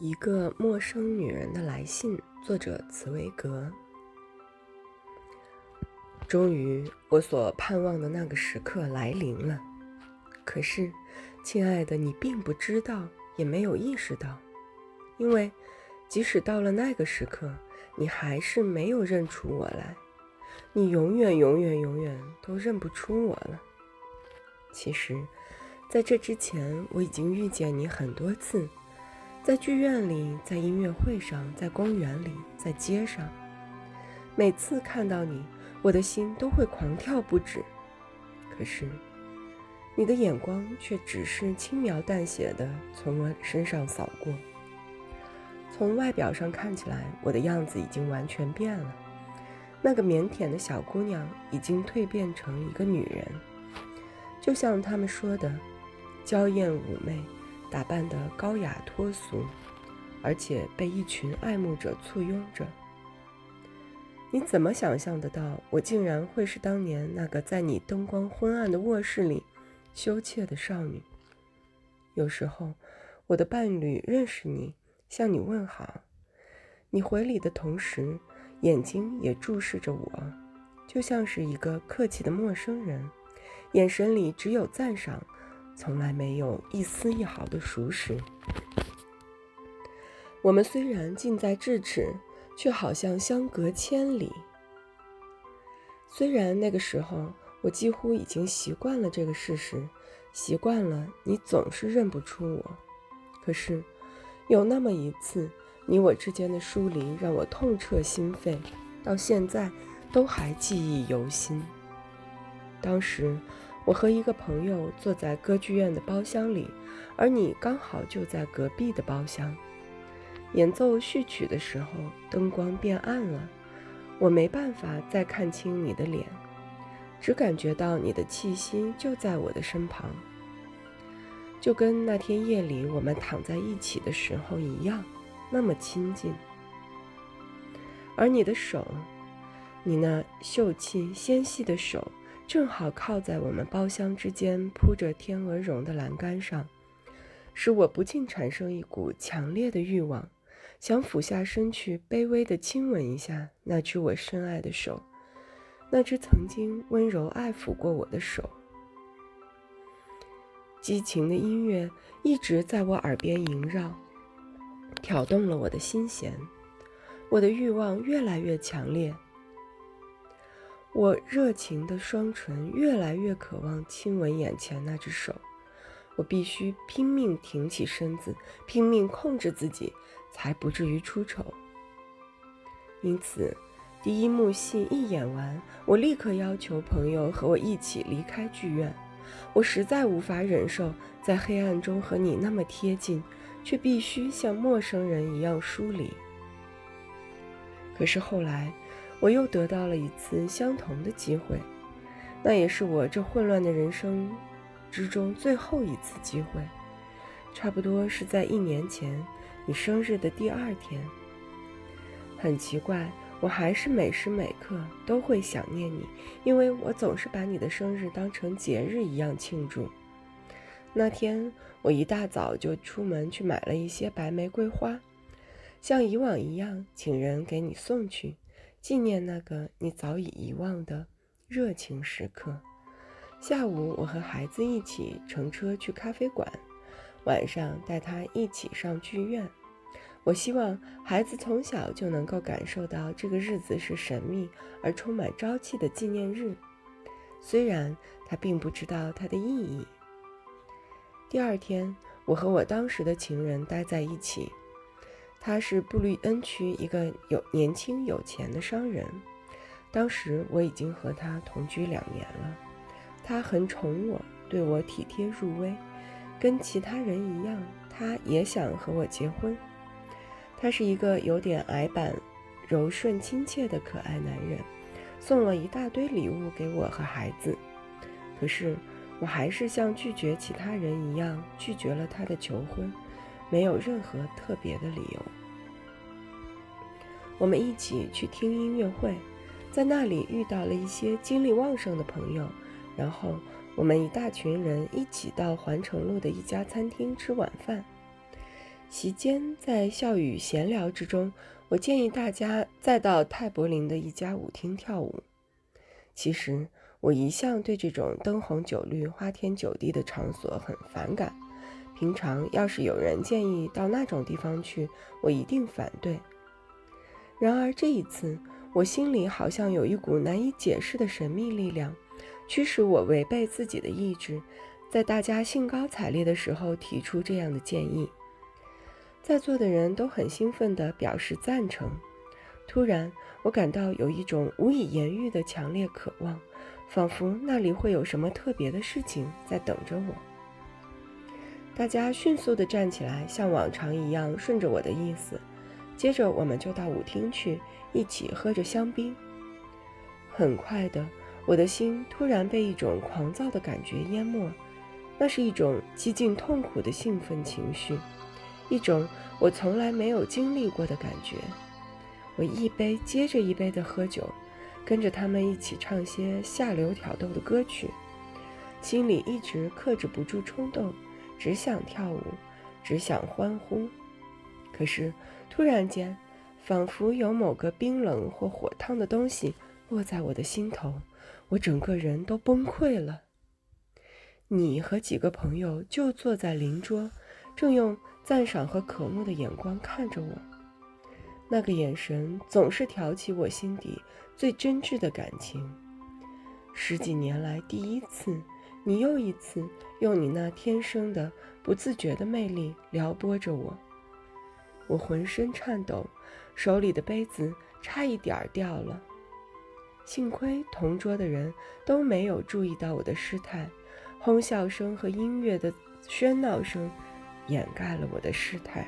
一个陌生女人的来信，作者茨维格。终于，我所盼望的那个时刻来临了。可是，亲爱的，你并不知道，也没有意识到，因为即使到了那个时刻，你还是没有认出我来。你永远、永远、永远都认不出我了。其实，在这之前，我已经遇见你很多次。在剧院里，在音乐会上，在公园里，在街上，每次看到你，我的心都会狂跳不止。可是，你的眼光却只是轻描淡写地从我身上扫过。从外表上看起来，我的样子已经完全变了。那个腼腆的小姑娘已经蜕变成一个女人，就像他们说的，娇艳妩媚。打扮得高雅脱俗，而且被一群爱慕者簇拥着。你怎么想象得到，我竟然会是当年那个在你灯光昏暗的卧室里羞怯的少女？有时候，我的伴侣认识你，向你问好，你回礼的同时，眼睛也注视着我，就像是一个客气的陌生人，眼神里只有赞赏。从来没有一丝一毫的熟识。我们虽然近在咫尺，却好像相隔千里。虽然那个时候我几乎已经习惯了这个事实，习惯了你总是认不出我，可是有那么一次，你我之间的疏离让我痛彻心扉，到现在都还记忆犹新。当时。我和一个朋友坐在歌剧院的包厢里，而你刚好就在隔壁的包厢。演奏序曲的时候，灯光变暗了，我没办法再看清你的脸，只感觉到你的气息就在我的身旁，就跟那天夜里我们躺在一起的时候一样，那么亲近。而你的手，你那秀气纤细的手。正好靠在我们包厢之间铺着天鹅绒的栏杆上，使我不禁产生一股强烈的欲望，想俯下身去卑微地亲吻一下那只我深爱的手，那只曾经温柔爱抚过我的手。激情的音乐一直在我耳边萦绕，挑动了我的心弦，我的欲望越来越强烈。我热情的双唇越来越渴望亲吻眼前那只手，我必须拼命挺起身子，拼命控制自己，才不至于出丑。因此，第一幕戏一演完，我立刻要求朋友和我一起离开剧院。我实在无法忍受在黑暗中和你那么贴近，却必须像陌生人一样疏离。可是后来。我又得到了一次相同的机会，那也是我这混乱的人生之中最后一次机会。差不多是在一年前，你生日的第二天。很奇怪，我还是每时每刻都会想念你，因为我总是把你的生日当成节日一样庆祝。那天，我一大早就出门去买了一些白玫瑰花，像以往一样，请人给你送去。纪念那个你早已遗忘的热情时刻。下午，我和孩子一起乘车去咖啡馆，晚上带他一起上剧院。我希望孩子从小就能够感受到这个日子是神秘而充满朝气的纪念日，虽然他并不知道它的意义。第二天，我和我当时的情人待在一起。他是布吕恩区一个有年轻有钱的商人，当时我已经和他同居两年了。他很宠我，对我体贴入微，跟其他人一样，他也想和我结婚。他是一个有点矮板、柔顺亲切的可爱男人，送了一大堆礼物给我和孩子。可是我还是像拒绝其他人一样拒绝了他的求婚。没有任何特别的理由。我们一起去听音乐会，在那里遇到了一些精力旺盛的朋友，然后我们一大群人一起到环城路的一家餐厅吃晚饭。席间在笑语闲聊之中，我建议大家再到泰柏林的一家舞厅跳舞。其实我一向对这种灯红酒绿、花天酒地的场所很反感。平常要是有人建议到那种地方去，我一定反对。然而这一次，我心里好像有一股难以解释的神秘力量，驱使我违背自己的意志，在大家兴高采烈的时候提出这样的建议。在座的人都很兴奋地表示赞成。突然，我感到有一种无以言喻的强烈渴望，仿佛那里会有什么特别的事情在等着我。大家迅速地站起来，像往常一样顺着我的意思。接着，我们就到舞厅去，一起喝着香槟。很快的，我的心突然被一种狂躁的感觉淹没，那是一种几近痛苦的兴奋情绪。一种我从来没有经历过的感觉。我一杯接着一杯地喝酒，跟着他们一起唱些下流挑逗的歌曲，心里一直克制不住冲动，只想跳舞，只想欢呼。可是突然间，仿佛有某个冰冷或火烫的东西落在我的心头，我整个人都崩溃了。你和几个朋友就坐在邻桌，正用。赞赏和渴慕的眼光看着我，那个眼神总是挑起我心底最真挚的感情。十几年来第一次，你又一次用你那天生的不自觉的魅力撩拨着我，我浑身颤抖，手里的杯子差一点儿掉了。幸亏同桌的人都没有注意到我的失态，哄笑声和音乐的喧闹声。掩盖了我的失态。